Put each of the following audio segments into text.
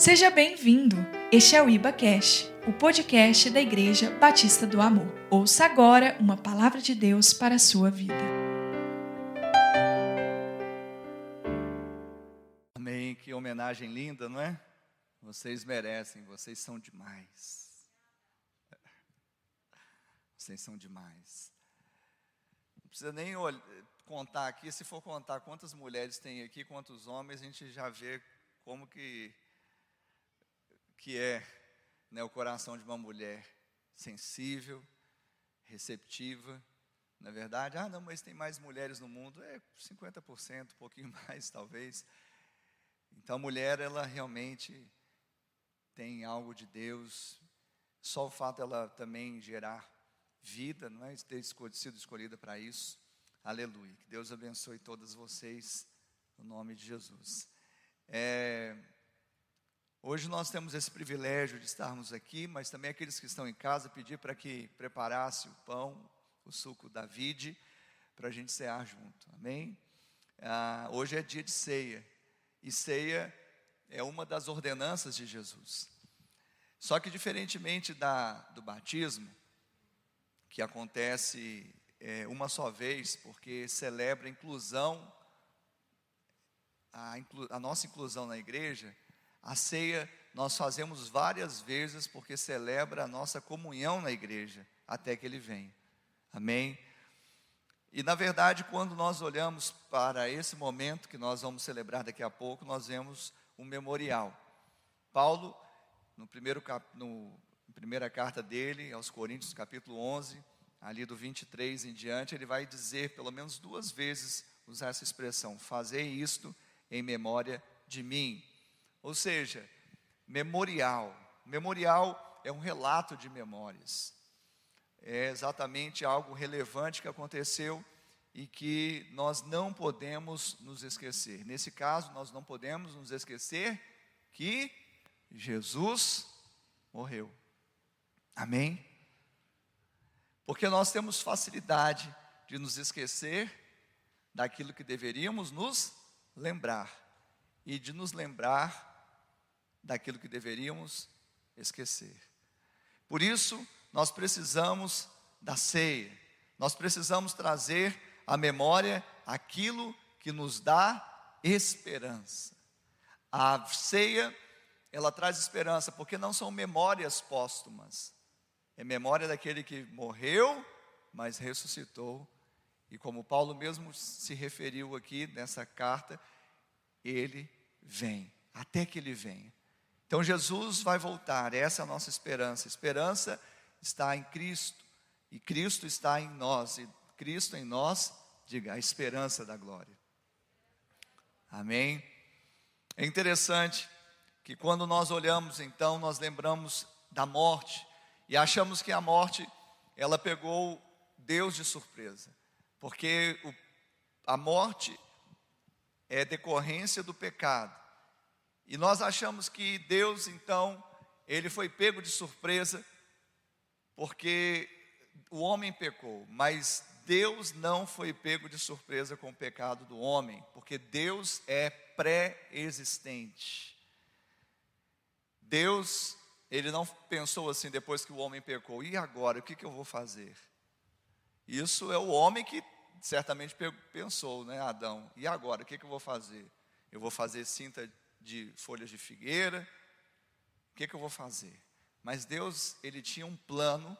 Seja bem-vindo. Este é o Iba Cash, o podcast da Igreja Batista do Amor. Ouça agora uma palavra de Deus para a sua vida. Amém. Que homenagem linda, não é? Vocês merecem, vocês são demais. Vocês são demais. Não precisa nem contar aqui, se for contar quantas mulheres tem aqui, quantos homens, a gente já vê como que que é né, o coração de uma mulher sensível, receptiva, na é verdade. Ah, não, mas tem mais mulheres no mundo. É 50%, um pouquinho mais talvez. Então a mulher, ela realmente tem algo de Deus. Só o fato dela também gerar vida, não é? Ter sido escolhida para isso. Aleluia. Que Deus abençoe todas vocês, no nome de Jesus. É, Hoje nós temos esse privilégio de estarmos aqui, mas também aqueles que estão em casa, pedir para que preparasse o pão, o suco da vide, para a gente cear junto, amém? Ah, hoje é dia de ceia, e ceia é uma das ordenanças de Jesus. Só que, diferentemente da, do batismo, que acontece é, uma só vez, porque celebra a inclusão, a, inclu, a nossa inclusão na igreja, a ceia nós fazemos várias vezes porque celebra a nossa comunhão na igreja até que ele venha. Amém? E na verdade, quando nós olhamos para esse momento que nós vamos celebrar daqui a pouco, nós vemos um memorial. Paulo, no primeiro cap, no primeira carta dele aos Coríntios, capítulo 11, ali do 23 em diante, ele vai dizer pelo menos duas vezes usar essa expressão: "Fazei isto em memória de mim". Ou seja, memorial. Memorial é um relato de memórias. É exatamente algo relevante que aconteceu e que nós não podemos nos esquecer. Nesse caso, nós não podemos nos esquecer que Jesus morreu. Amém? Porque nós temos facilidade de nos esquecer daquilo que deveríamos nos lembrar e de nos lembrar daquilo que deveríamos esquecer. Por isso, nós precisamos da ceia, nós precisamos trazer à memória aquilo que nos dá esperança. A ceia, ela traz esperança, porque não são memórias póstumas, é memória daquele que morreu, mas ressuscitou. E como Paulo mesmo se referiu aqui nessa carta, ele vem, até que ele venha. Então Jesus vai voltar, essa é a nossa esperança. A esperança está em Cristo, e Cristo está em nós, e Cristo em nós, diga, a esperança da glória. Amém? É interessante que quando nós olhamos, então, nós lembramos da morte, e achamos que a morte, ela pegou Deus de surpresa, porque o, a morte é decorrência do pecado. E nós achamos que Deus, então, ele foi pego de surpresa, porque o homem pecou, mas Deus não foi pego de surpresa com o pecado do homem, porque Deus é pré-existente. Deus, ele não pensou assim depois que o homem pecou, e agora, o que, que eu vou fazer? Isso é o homem que certamente pensou, né, Adão, e agora, o que, que eu vou fazer? Eu vou fazer cinta de folhas de figueira. O que, que eu vou fazer? Mas Deus, ele tinha um plano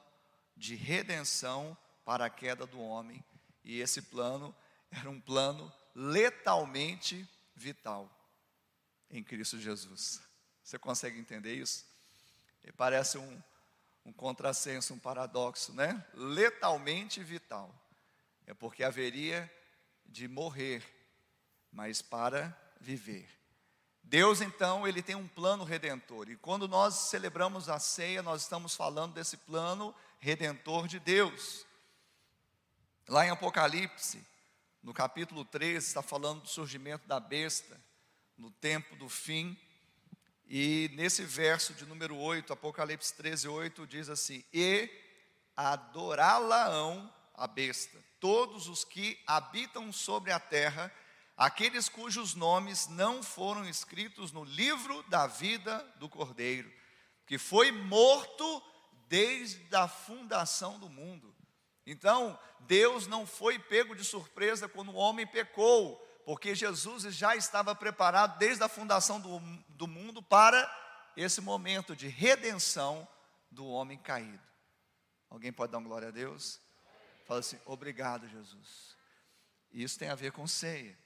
de redenção para a queda do homem, e esse plano era um plano letalmente vital em Cristo Jesus. Você consegue entender isso? Parece um, um contrassenso, um paradoxo, né? Letalmente vital. É porque haveria de morrer, mas para viver. Deus então, ele tem um plano redentor. E quando nós celebramos a ceia, nós estamos falando desse plano redentor de Deus. Lá em Apocalipse, no capítulo 13, está falando do surgimento da besta, no tempo do fim. E nesse verso de número 8, Apocalipse 13, 8, diz assim: E adorá-la-ão a besta, todos os que habitam sobre a terra, aqueles cujos nomes não foram escritos no livro da vida do Cordeiro, que foi morto desde a fundação do mundo. Então, Deus não foi pego de surpresa quando o homem pecou, porque Jesus já estava preparado desde a fundação do, do mundo para esse momento de redenção do homem caído. Alguém pode dar uma glória a Deus? Fala assim: obrigado, Jesus. Isso tem a ver com ceia.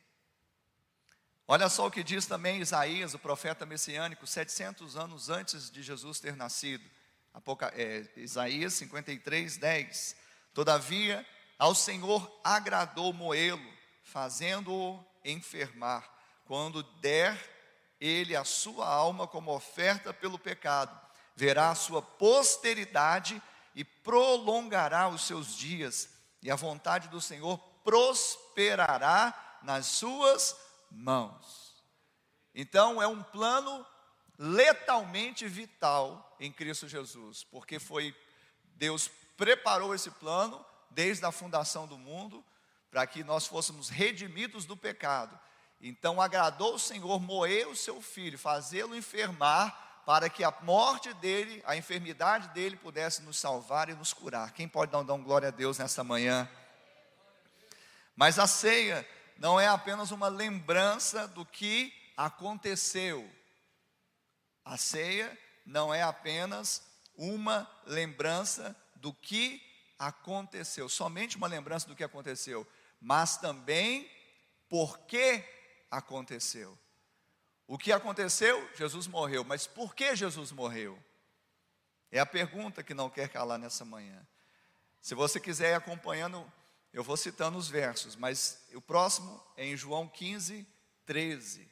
Olha só o que diz também Isaías, o profeta messiânico, 700 anos antes de Jesus ter nascido. Apoca, é, Isaías 53, 10. Todavia, ao Senhor agradou moê-lo, fazendo-o enfermar, quando der ele a sua alma como oferta pelo pecado, verá a sua posteridade e prolongará os seus dias, e a vontade do Senhor prosperará nas suas mãos. Então é um plano letalmente vital em Cristo Jesus, porque foi Deus preparou esse plano desde a fundação do mundo para que nós fôssemos redimidos do pecado. Então agradou o Senhor moer o seu filho, fazê-lo enfermar, para que a morte dele, a enfermidade dele pudesse nos salvar e nos curar. Quem pode dar um glória a Deus nessa manhã? Mas a ceia não é apenas uma lembrança do que aconteceu. A ceia não é apenas uma lembrança do que aconteceu, somente uma lembrança do que aconteceu, mas também por que aconteceu. O que aconteceu? Jesus morreu, mas por que Jesus morreu? É a pergunta que não quer calar nessa manhã. Se você quiser ir acompanhando eu vou citando os versos, mas o próximo é em João 15, 13.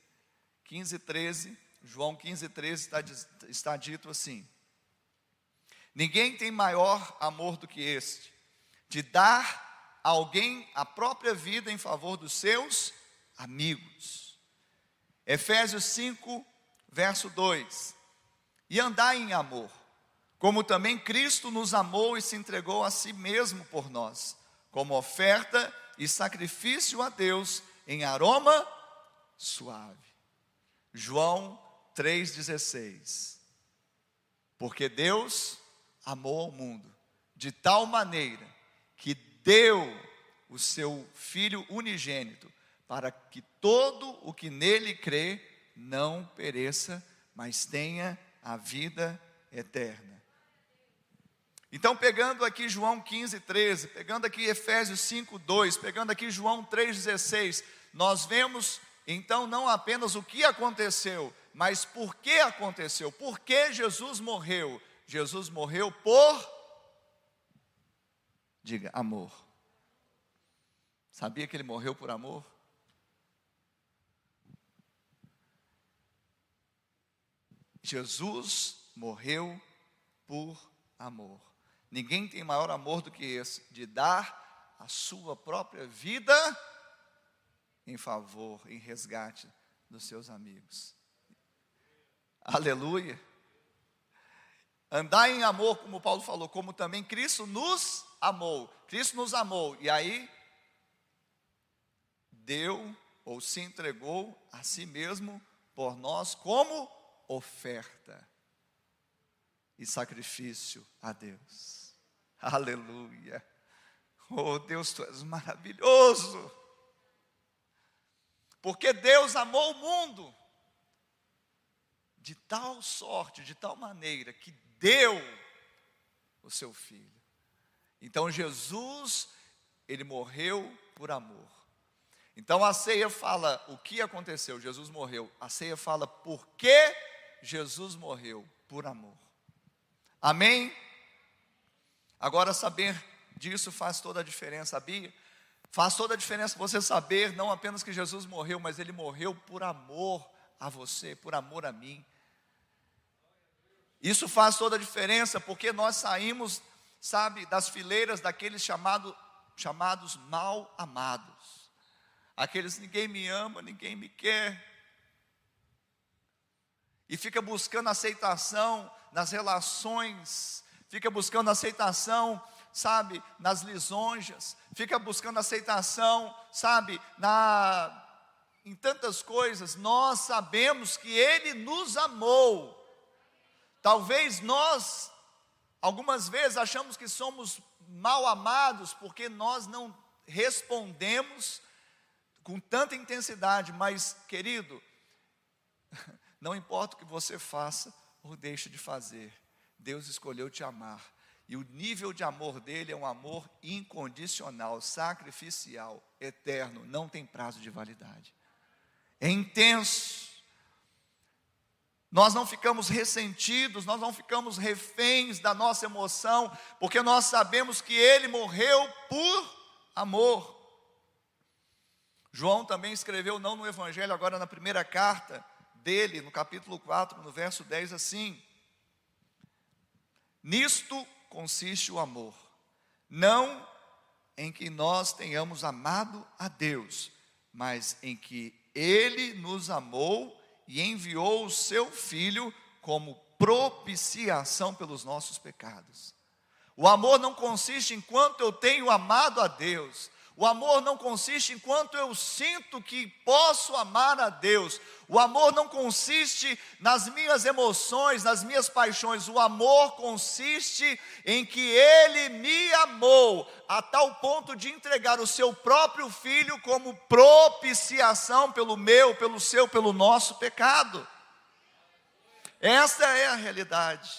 15, 13, João 15, 13 está, está dito assim: Ninguém tem maior amor do que este, de dar a alguém a própria vida em favor dos seus amigos. Efésios 5, verso 2: E andai em amor, como também Cristo nos amou e se entregou a si mesmo por nós como oferta e sacrifício a Deus em aroma suave. João 3,16. Porque Deus amou o mundo de tal maneira que deu o seu Filho unigênito, para que todo o que nele crê não pereça, mas tenha a vida eterna. Então, pegando aqui João 15, 13, pegando aqui Efésios 5, 2, pegando aqui João 3, 16, nós vemos então não apenas o que aconteceu, mas por que aconteceu, por que Jesus morreu. Jesus morreu por, diga, amor. Sabia que ele morreu por amor? Jesus morreu por amor. Ninguém tem maior amor do que esse, de dar a sua própria vida em favor, em resgate dos seus amigos. Aleluia. Andar em amor, como Paulo falou, como também Cristo nos amou. Cristo nos amou. E aí, deu ou se entregou a si mesmo por nós como oferta e sacrifício a Deus. Aleluia. Oh Deus, tu és maravilhoso. Porque Deus amou o mundo de tal sorte, de tal maneira, que deu o seu filho. Então Jesus, ele morreu por amor. Então a ceia fala o que aconteceu, Jesus morreu. A ceia fala por que Jesus morreu por amor. Amém? Agora, saber disso faz toda a diferença, sabia? Faz toda a diferença você saber não apenas que Jesus morreu, mas ele morreu por amor a você, por amor a mim. Isso faz toda a diferença porque nós saímos, sabe, das fileiras daqueles chamado, chamados mal amados. Aqueles ninguém me ama, ninguém me quer. E fica buscando aceitação nas relações fica buscando aceitação, sabe, nas lisonjas, fica buscando aceitação, sabe, na em tantas coisas, nós sabemos que Ele nos amou. Talvez nós, algumas vezes, achamos que somos mal amados porque nós não respondemos com tanta intensidade, mas, querido, não importa o que você faça ou deixe de fazer, Deus escolheu te amar. E o nível de amor dele é um amor incondicional, sacrificial, eterno, não tem prazo de validade. É intenso. Nós não ficamos ressentidos, nós não ficamos reféns da nossa emoção, porque nós sabemos que ele morreu por amor. João também escreveu, não no Evangelho, agora na primeira carta dele, no capítulo 4, no verso 10, assim: Nisto consiste o amor, não em que nós tenhamos amado a Deus, mas em que Ele nos amou e enviou o Seu Filho como propiciação pelos nossos pecados. O amor não consiste enquanto eu tenho amado a Deus, o amor não consiste enquanto eu sinto que posso amar a Deus. O amor não consiste nas minhas emoções, nas minhas paixões. O amor consiste em que Ele me amou a tal ponto de entregar o seu próprio filho como propiciação pelo meu, pelo seu, pelo nosso pecado. Essa é a realidade.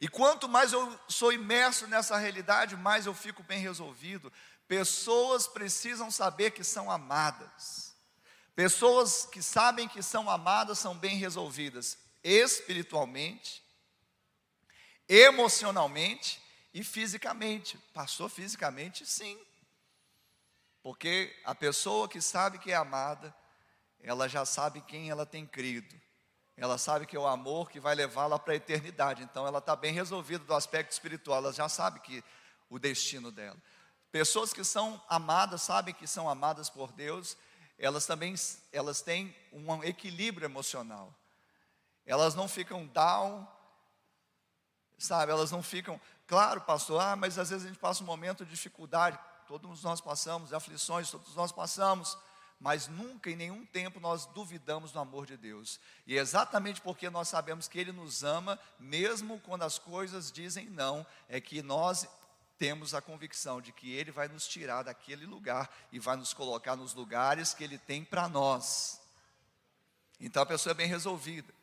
E quanto mais eu sou imerso nessa realidade, mais eu fico bem resolvido. Pessoas precisam saber que são amadas. Pessoas que sabem que são amadas são bem resolvidas espiritualmente, emocionalmente e fisicamente. Passou fisicamente? Sim. Porque a pessoa que sabe que é amada, ela já sabe quem ela tem crido. Ela sabe que é o amor que vai levá-la para a eternidade. Então ela está bem resolvida do aspecto espiritual. Ela já sabe que o destino dela. Pessoas que são amadas, sabem que são amadas por Deus, elas também elas têm um equilíbrio emocional. Elas não ficam down, sabe? Elas não ficam, claro, pastor, ah, mas às vezes a gente passa um momento de dificuldade, todos nós passamos, aflições, todos nós passamos, mas nunca em nenhum tempo nós duvidamos do amor de Deus. E é exatamente porque nós sabemos que Ele nos ama, mesmo quando as coisas dizem não, é que nós temos a convicção de que Ele vai nos tirar daquele lugar e vai nos colocar nos lugares que Ele tem para nós. Então a pessoa é bem resolvida.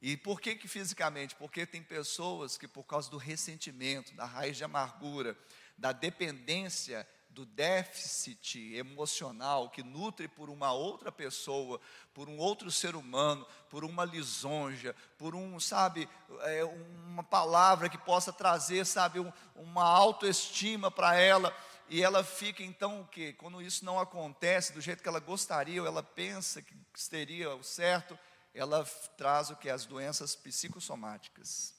E por que que fisicamente? Porque tem pessoas que por causa do ressentimento, da raiz de amargura, da dependência do déficit emocional que nutre por uma outra pessoa, por um outro ser humano, por uma lisonja, por um, sabe, é, uma palavra que possa trazer, sabe, um, uma autoestima para ela, e ela fica então o que? Quando isso não acontece do jeito que ela gostaria, ou ela pensa que seria o certo, ela traz o que? As doenças psicossomáticas.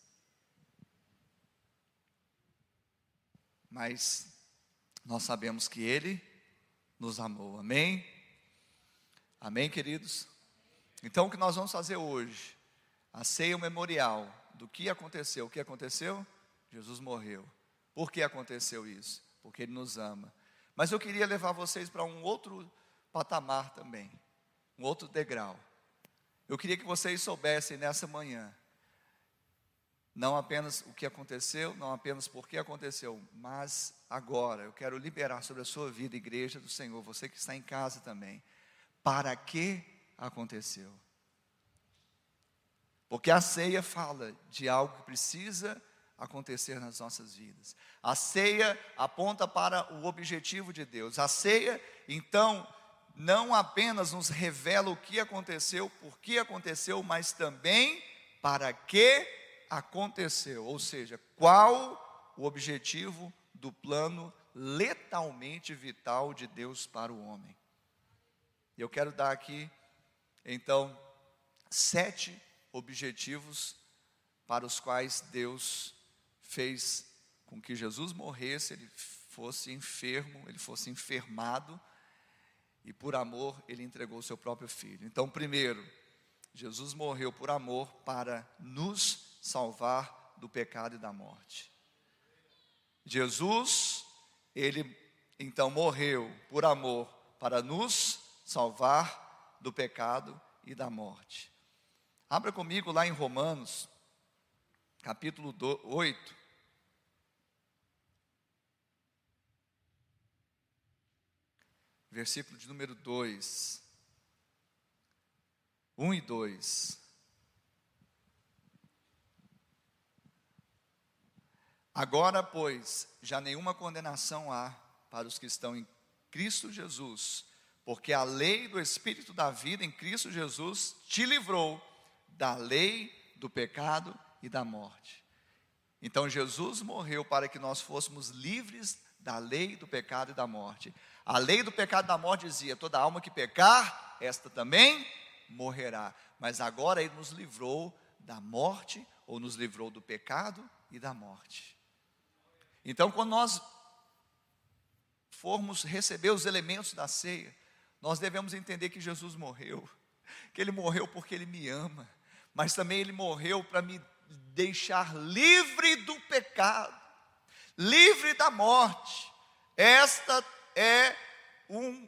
Mas nós sabemos que Ele nos amou. Amém? Amém, queridos? Então, o que nós vamos fazer hoje? A ceia memorial do que aconteceu. O que aconteceu? Jesus morreu. Por que aconteceu isso? Porque Ele nos ama. Mas eu queria levar vocês para um outro patamar também, um outro degrau. Eu queria que vocês soubessem nessa manhã não apenas o que aconteceu, não apenas por que aconteceu, mas agora eu quero liberar sobre a sua vida, igreja do Senhor, você que está em casa também, para que aconteceu. Porque a ceia fala de algo que precisa acontecer nas nossas vidas. A ceia aponta para o objetivo de Deus. A ceia, então, não apenas nos revela o que aconteceu, por que aconteceu, mas também para que aconteceu, ou seja, qual o objetivo do plano letalmente vital de Deus para o homem. Eu quero dar aqui, então, sete objetivos para os quais Deus fez com que Jesus morresse, ele fosse enfermo, ele fosse enfermado, e por amor ele entregou o seu próprio filho. Então, primeiro, Jesus morreu por amor para nos salvar do pecado e da morte. Jesus, ele então morreu por amor para nos salvar do pecado e da morte. Abra comigo lá em Romanos, capítulo 8. Versículo de número 2. 1 e 2. Agora, pois, já nenhuma condenação há para os que estão em Cristo Jesus, porque a lei do Espírito da vida em Cristo Jesus te livrou da lei do pecado e da morte. Então Jesus morreu para que nós fôssemos livres da lei do pecado e da morte. A lei do pecado e da morte dizia: toda alma que pecar, esta também morrerá. Mas agora ele nos livrou da morte, ou nos livrou do pecado e da morte. Então, quando nós formos receber os elementos da ceia, nós devemos entender que Jesus morreu, que ele morreu porque ele me ama, mas também ele morreu para me deixar livre do pecado, livre da morte. Esta é um,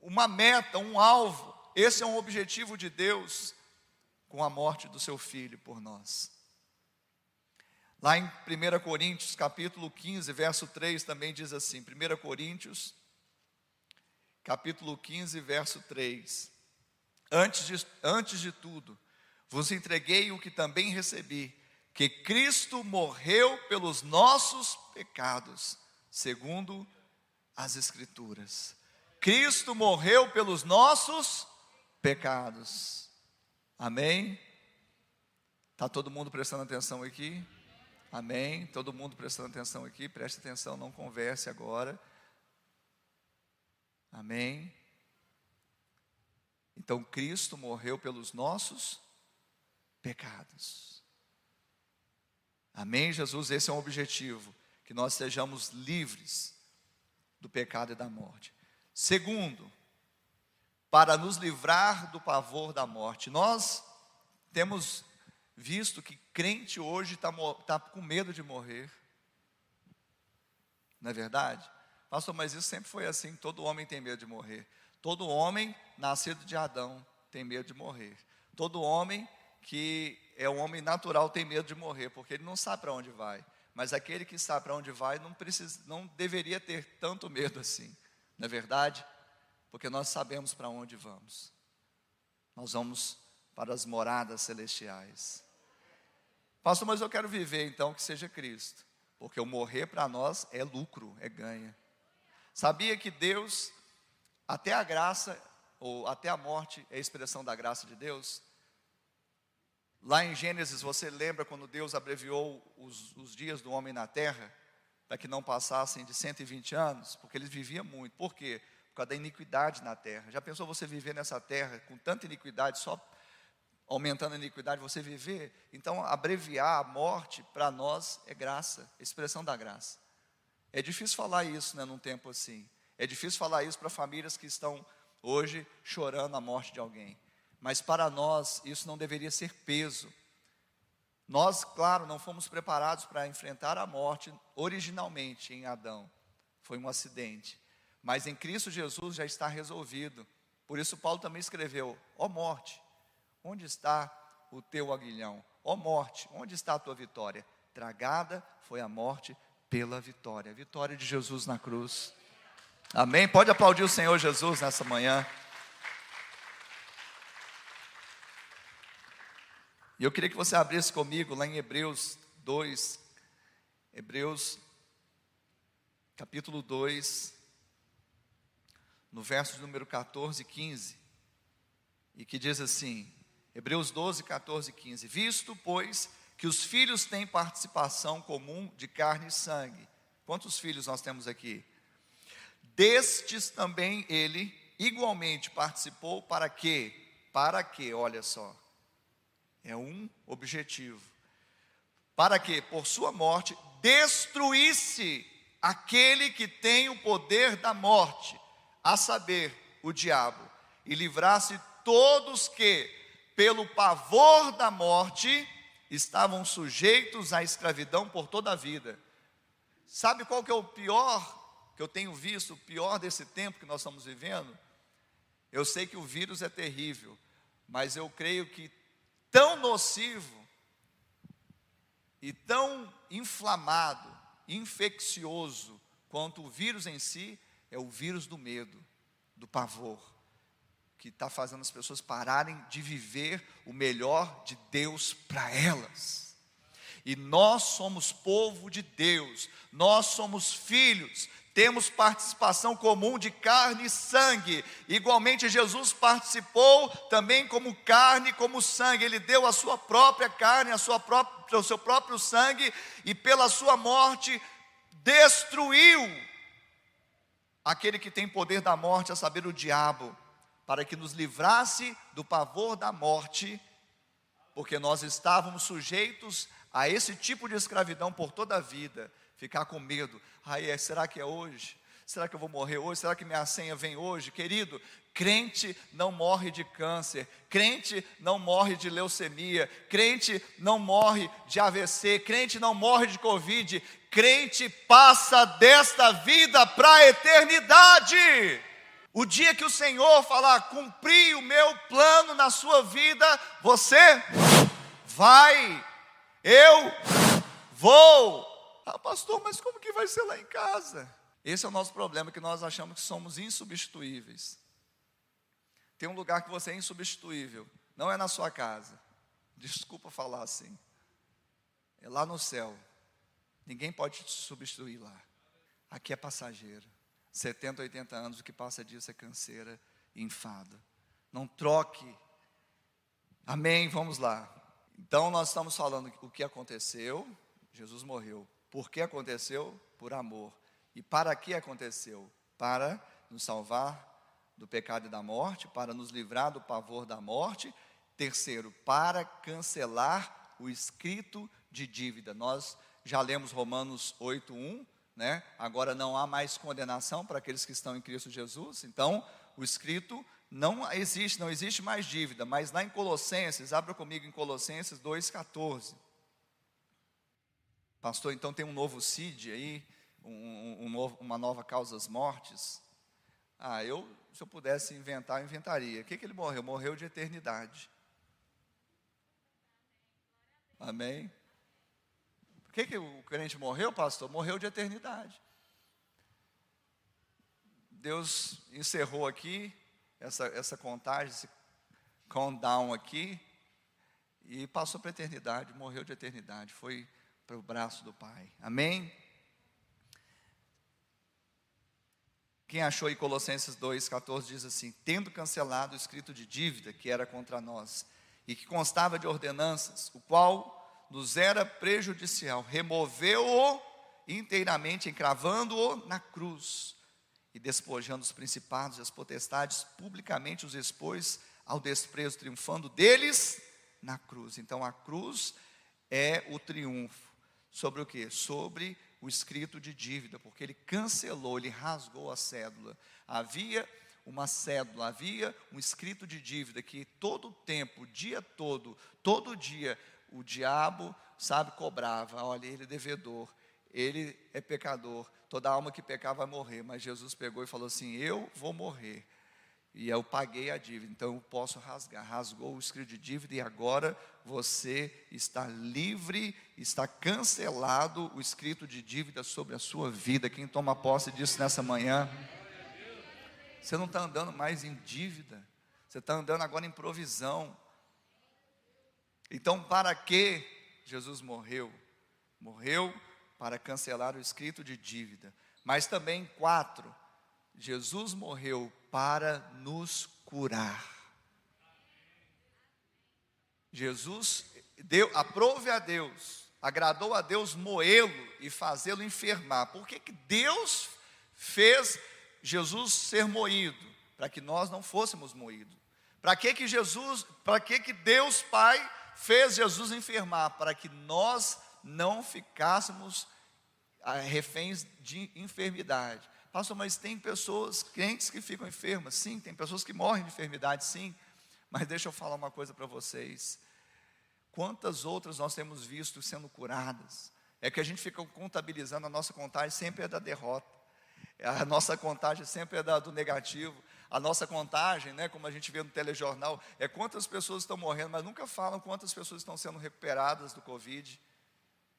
uma meta, um alvo, esse é um objetivo de Deus com a morte do seu filho por nós. Lá em 1 Coríntios, capítulo 15, verso 3, também diz assim: 1 Coríntios, capítulo 15, verso 3. Antes de, antes de tudo, vos entreguei o que também recebi, que Cristo morreu pelos nossos pecados, segundo as Escrituras. Cristo morreu pelos nossos pecados. Amém? Está todo mundo prestando atenção aqui? Amém? Todo mundo prestando atenção aqui, preste atenção, não converse agora. Amém? Então Cristo morreu pelos nossos pecados. Amém, Jesus? Esse é um objetivo, que nós sejamos livres do pecado e da morte. Segundo, para nos livrar do pavor da morte. Nós temos visto que crente hoje está tá com medo de morrer. Não é verdade? Pastor, mas isso sempre foi assim: todo homem tem medo de morrer. Todo homem nascido de Adão tem medo de morrer. Todo homem que é um homem natural tem medo de morrer, porque ele não sabe para onde vai. Mas aquele que sabe para onde vai não, precisa, não deveria ter tanto medo assim. Não é verdade? Porque nós sabemos para onde vamos. Nós vamos para as moradas celestiais. Pastor, mas eu quero viver então que seja Cristo, porque o morrer para nós é lucro, é ganha. Sabia que Deus, até a graça, ou até a morte, é a expressão da graça de Deus? Lá em Gênesis, você lembra quando Deus abreviou os, os dias do homem na terra, para que não passassem de 120 anos? Porque eles viviam muito. Por quê? Por causa da iniquidade na terra. Já pensou você viver nessa terra com tanta iniquidade, só aumentando a iniquidade, você viver. Então, abreviar a morte para nós é graça, expressão da graça. É difícil falar isso né, num tempo assim. É difícil falar isso para famílias que estão hoje chorando a morte de alguém. Mas para nós, isso não deveria ser peso. Nós, claro, não fomos preparados para enfrentar a morte originalmente em Adão. Foi um acidente. Mas em Cristo Jesus já está resolvido. Por isso, Paulo também escreveu: Ó oh morte, Onde está o teu aguilhão? Ó morte, onde está a tua vitória? Tragada foi a morte pela vitória. Vitória de Jesus na cruz. Amém? Pode aplaudir o Senhor Jesus nessa manhã. E eu queria que você abrisse comigo lá em Hebreus 2, Hebreus capítulo 2, no verso número 14 e 15, e que diz assim: Hebreus 12, 14 e 15. Visto, pois, que os filhos têm participação comum de carne e sangue. Quantos filhos nós temos aqui? Destes também ele igualmente participou para quê? Para quê? Olha só. É um objetivo. Para que, por sua morte, destruísse aquele que tem o poder da morte, a saber, o diabo, e livrasse todos que, pelo pavor da morte, estavam sujeitos à escravidão por toda a vida. Sabe qual que é o pior que eu tenho visto, o pior desse tempo que nós estamos vivendo? Eu sei que o vírus é terrível, mas eu creio que tão nocivo e tão inflamado, infeccioso quanto o vírus em si é o vírus do medo, do pavor, que está fazendo as pessoas pararem de viver o melhor de Deus para elas. E nós somos povo de Deus, nós somos filhos, temos participação comum de carne e sangue. Igualmente, Jesus participou também como carne, como sangue. Ele deu a sua própria carne, a sua própria, o seu próprio sangue, e pela sua morte destruiu aquele que tem poder da morte, a saber, o diabo, para que nos livrasse do pavor da morte, porque nós estávamos sujeitos a esse tipo de escravidão por toda a vida ficar com medo. Ai, é, será que é hoje? Será que eu vou morrer hoje? Será que minha senha vem hoje? Querido, crente não morre de câncer, crente não morre de leucemia, crente não morre de AVC, crente não morre de Covid, crente passa desta vida para a eternidade. O dia que o Senhor falar, cumpri o meu plano na sua vida, você vai, eu vou. Ah, pastor, mas como que vai ser lá em casa? Esse é o nosso problema, que nós achamos que somos insubstituíveis. Tem um lugar que você é insubstituível, não é na sua casa. Desculpa falar assim. É lá no céu. Ninguém pode te substituir lá. Aqui é passageiro. 70, 80 anos, o que passa disso é canseira e enfado. Não troque. Amém? Vamos lá. Então nós estamos falando o que aconteceu. Jesus morreu. Por que aconteceu? Por amor. E para que aconteceu? Para nos salvar do pecado e da morte, para nos livrar do pavor da morte. Terceiro, para cancelar o escrito de dívida. Nós já lemos Romanos 8:1, né? Agora não há mais condenação para aqueles que estão em Cristo Jesus. Então, o escrito não existe, não existe mais dívida, mas lá em Colossenses, abra comigo em Colossenses 2:14. Pastor, então tem um novo CID aí, um, um novo, uma nova causas mortes. Ah, eu, se eu pudesse inventar, eu inventaria. O que, que ele morreu? Morreu de eternidade. Amém? Que, que o crente morreu, pastor? Morreu de eternidade. Deus encerrou aqui essa, essa contagem, esse countdown aqui, e passou para a eternidade, morreu de eternidade. Foi para o braço do Pai. Amém? Quem achou em Colossenses 2,14 diz assim: Tendo cancelado o escrito de dívida que era contra nós, e que constava de ordenanças, o qual nos era prejudicial, removeu-o inteiramente, encravando-o na cruz, e despojando os principados e as potestades, publicamente os expôs ao desprezo, triunfando deles na cruz. Então a cruz é o triunfo. Sobre o que? Sobre o escrito de dívida, porque ele cancelou, ele rasgou a cédula. Havia uma cédula, havia um escrito de dívida que todo o tempo, dia todo, todo dia, o diabo, sabe, cobrava. Olha, ele é devedor, ele é pecador, toda alma que pecar vai morrer. Mas Jesus pegou e falou assim: Eu vou morrer e eu paguei a dívida, então eu posso rasgar. Rasgou o escrito de dívida e agora você está livre, está cancelado o escrito de dívida sobre a sua vida. Quem toma posse disso nessa manhã? Você não está andando mais em dívida, você está andando agora em provisão. Então, para que Jesus morreu? Morreu para cancelar o escrito de dívida. Mas também, quatro, Jesus morreu para nos curar. Jesus deu, aprove a Deus, agradou a Deus moê-lo e fazê-lo enfermar. Por que, que Deus fez Jesus ser moído? Para que nós não fôssemos moídos. Para que, que Jesus, para que, que Deus Pai fez Jesus enfermar? Para que nós não ficássemos ah, reféns de enfermidade. Pastor, mas tem pessoas, crentes que ficam enfermas, sim, tem pessoas que morrem de enfermidade, sim. Mas deixa eu falar uma coisa para vocês. Quantas outras nós temos visto sendo curadas? É que a gente fica contabilizando, a nossa contagem sempre é da derrota. A nossa contagem sempre é da, do negativo. A nossa contagem, né, como a gente vê no telejornal, é quantas pessoas estão morrendo, mas nunca falam quantas pessoas estão sendo recuperadas do Covid.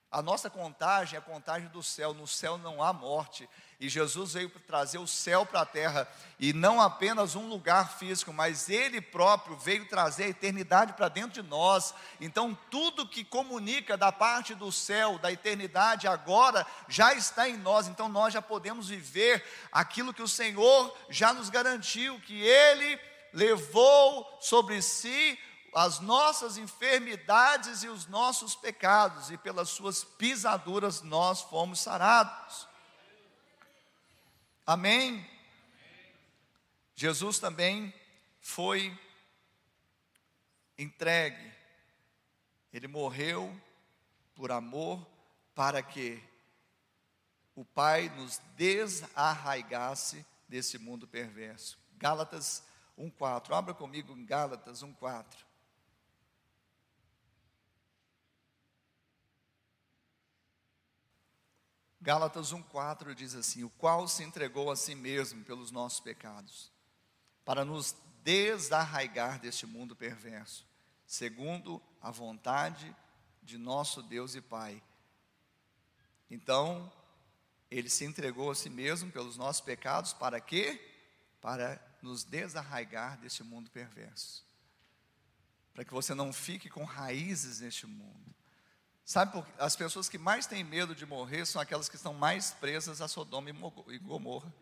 A nossa contagem é a contagem do céu, no céu não há morte. E Jesus veio trazer o céu para a terra, e não apenas um lugar físico, mas Ele próprio veio trazer a eternidade para dentro de nós. Então, tudo que comunica da parte do céu, da eternidade, agora já está em nós. Então, nós já podemos viver aquilo que o Senhor já nos garantiu, que Ele levou sobre si as nossas enfermidades e os nossos pecados, e pelas suas pisaduras nós fomos sarados. Amém? Jesus também foi entregue, ele morreu por amor para que o Pai nos desarraigasse desse mundo perverso. Gálatas 1,4. Abra comigo em Gálatas 1,4. Gálatas 1,4 diz assim: O qual se entregou a si mesmo pelos nossos pecados, para nos desarraigar deste mundo perverso, segundo a vontade de nosso Deus e Pai. Então, ele se entregou a si mesmo pelos nossos pecados, para quê? Para nos desarraigar deste mundo perverso. Para que você não fique com raízes neste mundo. Sabe, por, as pessoas que mais têm medo de morrer são aquelas que estão mais presas a Sodoma e Gomorra.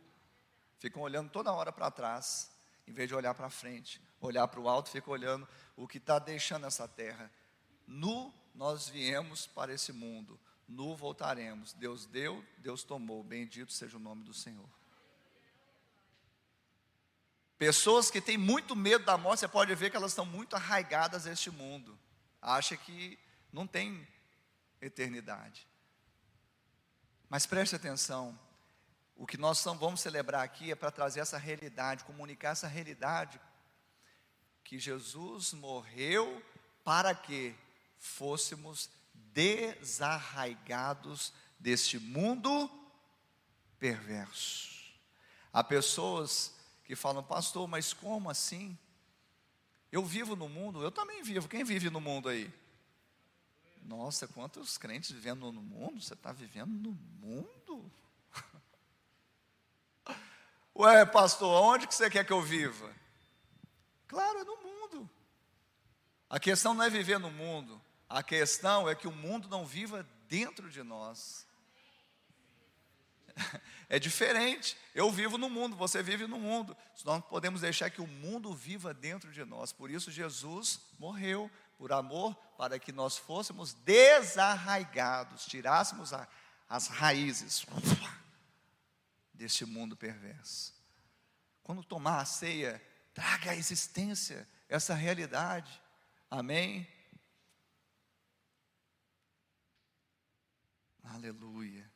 Ficam olhando toda hora para trás, em vez de olhar para frente. Olhar para o alto, ficam olhando o que está deixando essa terra. Nu nós viemos para esse mundo, nu voltaremos. Deus deu, Deus tomou. Bendito seja o nome do Senhor. Pessoas que têm muito medo da morte, você pode ver que elas estão muito arraigadas a este mundo. Acha que não tem eternidade. Mas preste atenção, o que nós vamos celebrar aqui é para trazer essa realidade, comunicar essa realidade, que Jesus morreu para que fôssemos desarraigados deste mundo perverso. Há pessoas que falam, pastor, mas como assim? Eu vivo no mundo, eu também vivo. Quem vive no mundo aí? Nossa, quantos crentes vivendo no mundo? Você está vivendo no mundo? Ué, pastor, onde que você quer que eu viva? Claro, é no mundo. A questão não é viver no mundo, a questão é que o mundo não viva dentro de nós. É diferente. Eu vivo no mundo, você vive no mundo. Nós podemos deixar que o mundo viva dentro de nós. Por isso Jesus morreu por amor, para que nós fôssemos desarraigados, tirássemos a, as raízes deste mundo perverso. Quando tomar a ceia, traga à existência essa realidade. Amém? Aleluia.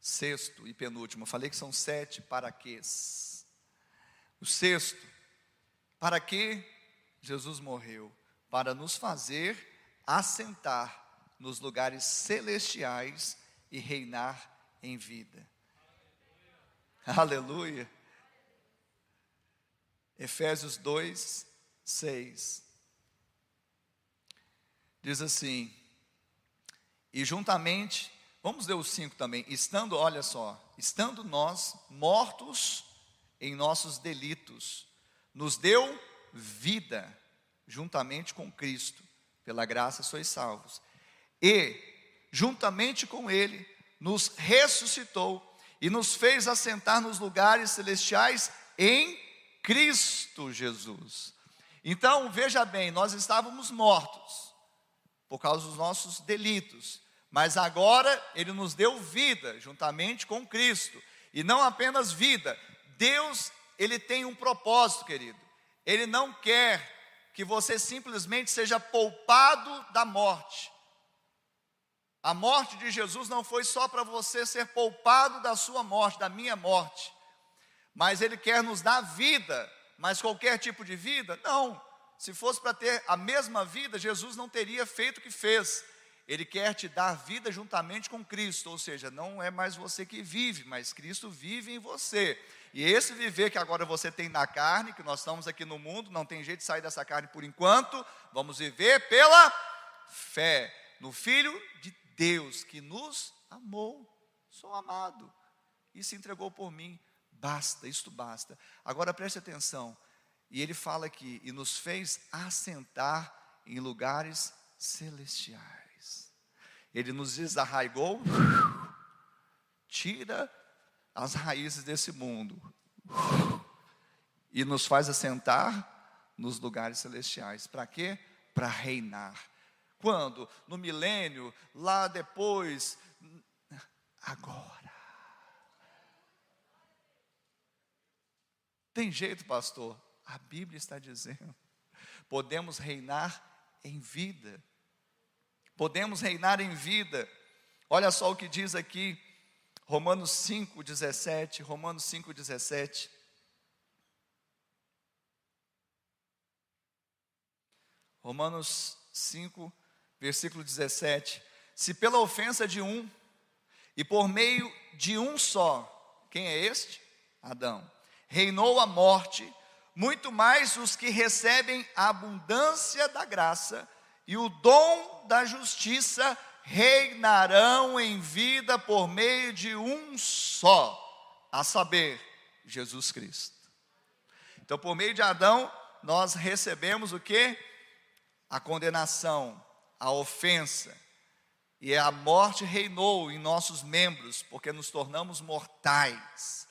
Sexto e penúltimo, eu falei que são sete para quês. O sexto, para que Jesus morreu para nos fazer assentar nos lugares celestiais e reinar em vida. Aleluia. Efésios 2, 6. Diz assim: E juntamente, vamos ler o 5 também, estando, olha só, estando nós mortos em nossos delitos, nos deu vida juntamente com Cristo. Pela graça sois salvos. E, juntamente com Ele, nos ressuscitou e nos fez assentar nos lugares celestiais em Cristo Jesus. Então, veja bem, nós estávamos mortos por causa dos nossos delitos, mas agora Ele nos deu vida juntamente com Cristo, e não apenas vida, Deus, Ele tem um propósito, querido. Ele não quer que você simplesmente seja poupado da morte. A morte de Jesus não foi só para você ser poupado da sua morte, da minha morte, mas Ele quer nos dar vida, mas qualquer tipo de vida? Não. Se fosse para ter a mesma vida, Jesus não teria feito o que fez. Ele quer te dar vida juntamente com Cristo, ou seja, não é mais você que vive, mas Cristo vive em você. E esse viver que agora você tem na carne, que nós estamos aqui no mundo, não tem jeito de sair dessa carne por enquanto, vamos viver pela fé no Filho de Deus que nos amou. Sou amado e se entregou por mim. Basta, isto basta. Agora preste atenção. E ele fala aqui, e nos fez assentar em lugares celestiais. Ele nos desarraigou, tira as raízes desse mundo e nos faz assentar nos lugares celestiais. Para quê? Para reinar. Quando? No milênio, lá depois, agora. Tem jeito, pastor? A Bíblia está dizendo. Podemos reinar em vida. Podemos reinar em vida. Olha só o que diz aqui, Romanos 5, 17. Romanos 5, 17. Romanos 5, versículo 17. Se pela ofensa de um, e por meio de um só, quem é este? Adão, reinou a morte, muito mais os que recebem a abundância da graça e o dom da justiça reinarão em vida por meio de um só, a saber, Jesus Cristo. Então, por meio de Adão, nós recebemos o que? A condenação, a ofensa, e a morte reinou em nossos membros, porque nos tornamos mortais.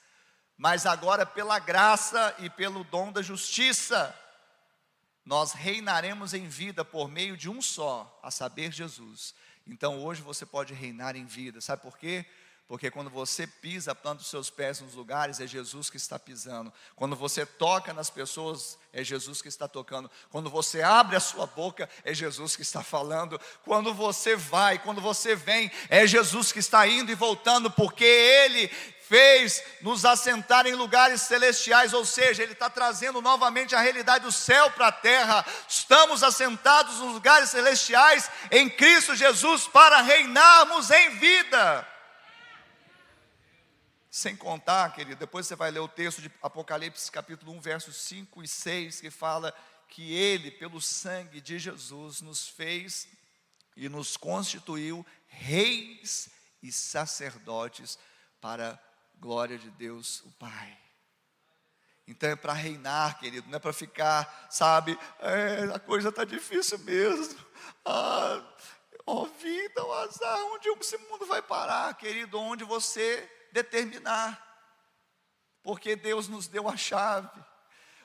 Mas agora, pela graça e pelo dom da justiça, nós reinaremos em vida por meio de um só, a saber, Jesus. Então hoje você pode reinar em vida, sabe por quê? Porque quando você pisa, planta os seus pés nos lugares, é Jesus que está pisando. Quando você toca nas pessoas, é Jesus que está tocando. Quando você abre a sua boca, é Jesus que está falando. Quando você vai, quando você vem, é Jesus que está indo e voltando, porque Ele fez nos assentar em lugares celestiais, ou seja, Ele está trazendo novamente a realidade do céu para a terra. Estamos assentados nos lugares celestiais em Cristo Jesus para reinarmos em vida. Sem contar, querido, depois você vai ler o texto de Apocalipse capítulo 1, versos 5 e 6, que fala que Ele, pelo sangue de Jesus, nos fez e nos constituiu reis e sacerdotes para glória de Deus, o Pai. Então é para reinar, querido, não é para ficar, sabe, é, a coisa está difícil mesmo. Ah, ó vida, azar, onde esse mundo vai parar, querido? Onde você determinar, porque Deus nos deu a chave.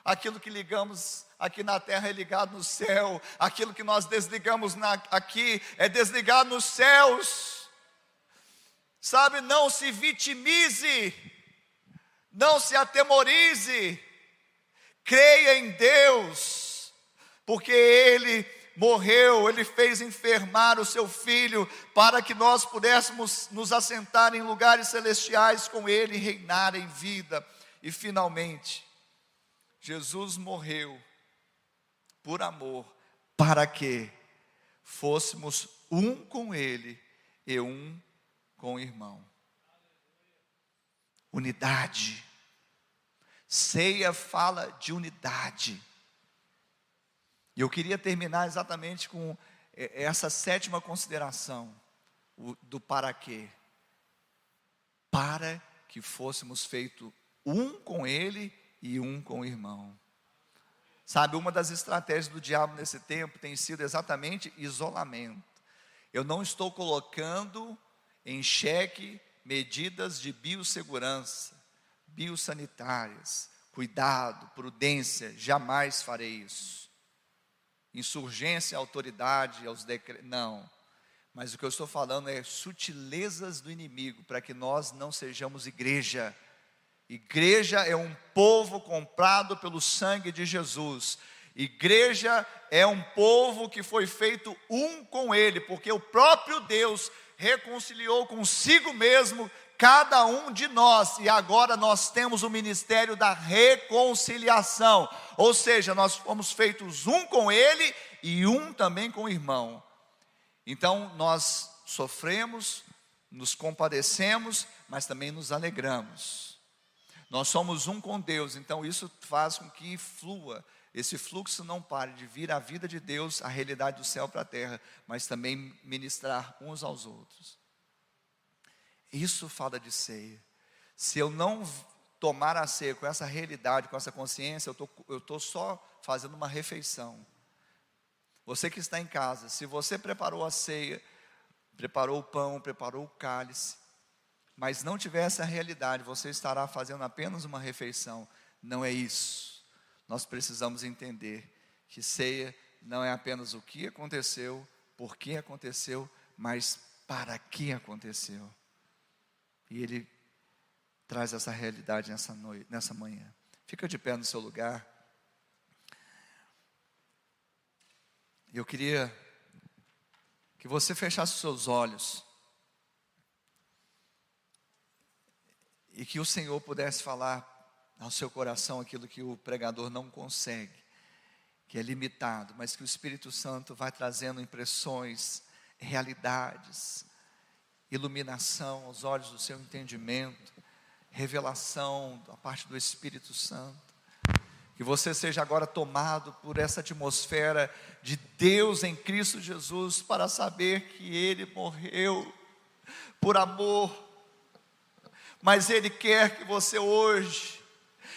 Aquilo que ligamos aqui na terra é ligado no céu, aquilo que nós desligamos na, aqui é desligado nos céus. Sabe, não se vitimize, não se atemorize, creia em Deus, porque Ele morreu, ele fez enfermar o seu filho para que nós pudéssemos nos assentar em lugares celestiais com ele e reinar em vida. E finalmente, Jesus morreu por amor, para que fôssemos um com ele e um com o irmão. Unidade. Ceia fala de unidade. E eu queria terminar exatamente com é, essa sétima consideração do para quê. Para que fôssemos feitos um com Ele e um com o irmão. Sabe, uma das estratégias do diabo nesse tempo tem sido exatamente isolamento. Eu não estou colocando em xeque medidas de biossegurança, biosanitárias, cuidado, prudência, jamais farei isso insurgência autoridade, aos decretos. Não. Mas o que eu estou falando é sutilezas do inimigo, para que nós não sejamos igreja. Igreja é um povo comprado pelo sangue de Jesus. Igreja é um povo que foi feito um com Ele, porque o próprio Deus reconciliou consigo mesmo cada um de nós, e agora nós temos o ministério da reconciliação, ou seja, nós fomos feitos um com Ele e um também com o irmão. Então nós sofremos, nos compadecemos, mas também nos alegramos. Nós somos um com Deus, então isso faz com que flua, esse fluxo não pare de vir a vida de Deus, a realidade do céu para a terra, mas também ministrar uns aos outros. Isso fala de ceia. Se eu não tomar a ceia com essa realidade, com essa consciência, eu tô, estou só fazendo uma refeição. Você que está em casa, se você preparou a ceia, preparou o pão, preparou o cálice, mas não tiver essa realidade, você estará fazendo apenas uma refeição. Não é isso. Nós precisamos entender que ceia não é apenas o que aconteceu, por que aconteceu, mas para que aconteceu. E ele traz essa realidade nessa noite, nessa manhã. Fica de pé no seu lugar. Eu queria que você fechasse os seus olhos e que o Senhor pudesse falar ao seu coração aquilo que o pregador não consegue, que é limitado, mas que o Espírito Santo vai trazendo impressões, realidades, iluminação aos olhos do seu entendimento, revelação da parte do Espírito Santo. Que você seja agora tomado por essa atmosfera de Deus em Cristo Jesus para saber que Ele morreu por amor, mas Ele quer que você hoje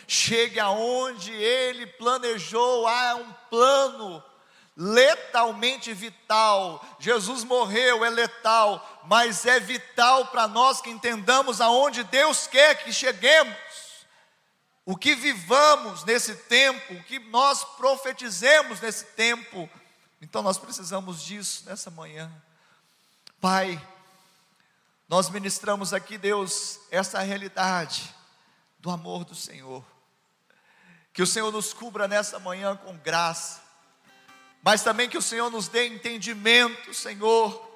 chegue aonde Ele planejou, há um plano letalmente vital. Jesus morreu, é letal, mas é vital para nós que entendamos aonde Deus quer que cheguemos o que vivamos nesse tempo, o que nós profetizemos nesse tempo. Então nós precisamos disso nessa manhã. Pai, nós ministramos aqui, Deus, essa realidade do amor do Senhor. Que o Senhor nos cubra nessa manhã com graça, mas também que o Senhor nos dê entendimento, Senhor,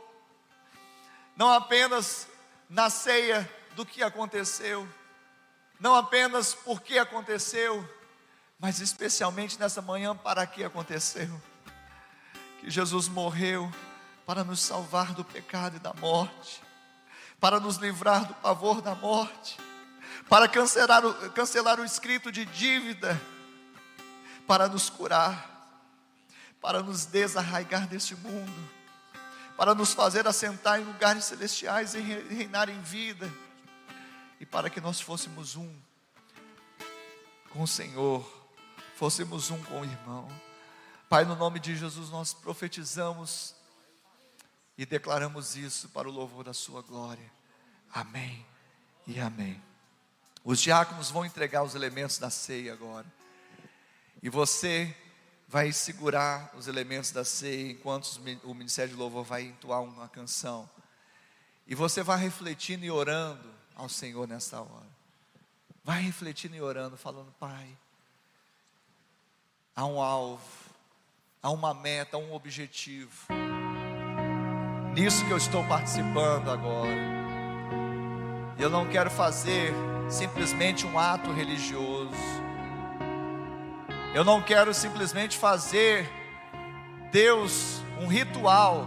não apenas na ceia do que aconteceu, não apenas porque aconteceu, mas especialmente nessa manhã para que aconteceu. Que Jesus morreu para nos salvar do pecado e da morte, para nos livrar do pavor da morte, para cancelar o, cancelar o escrito de dívida, para nos curar, para nos desarraigar deste mundo, para nos fazer assentar em lugares celestiais e reinar em vida e para que nós fôssemos um com o Senhor, fôssemos um com o irmão. Pai, no nome de Jesus, nós profetizamos e declaramos isso para o louvor da Sua glória. Amém e amém. Os diáconos vão entregar os elementos da ceia agora, e você vai segurar os elementos da ceia enquanto o Ministério de Louvor vai entoar uma canção, e você vai refletindo e orando ao Senhor nesta hora. Vai refletindo e orando, falando: Pai, há um alvo, há uma meta, há um objetivo. Nisso que eu estou participando agora. Eu não quero fazer simplesmente um ato religioso. Eu não quero simplesmente fazer Deus um ritual.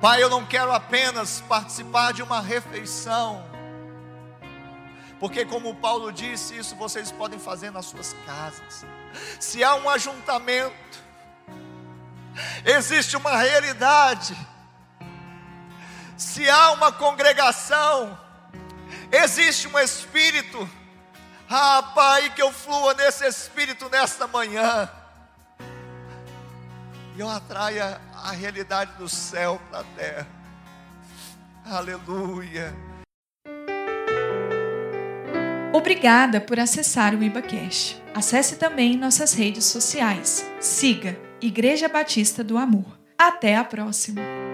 Pai, eu não quero apenas participar de uma refeição. Porque, como Paulo disse, isso vocês podem fazer nas suas casas. Se há um ajuntamento, existe uma realidade. Se há uma congregação, existe um espírito. Ah, Pai, que eu flua nesse espírito nesta manhã. E eu atraia a realidade do céu para a terra. Aleluia. Obrigada por acessar o IbaCast. Acesse também nossas redes sociais. Siga Igreja Batista do Amor. Até a próxima!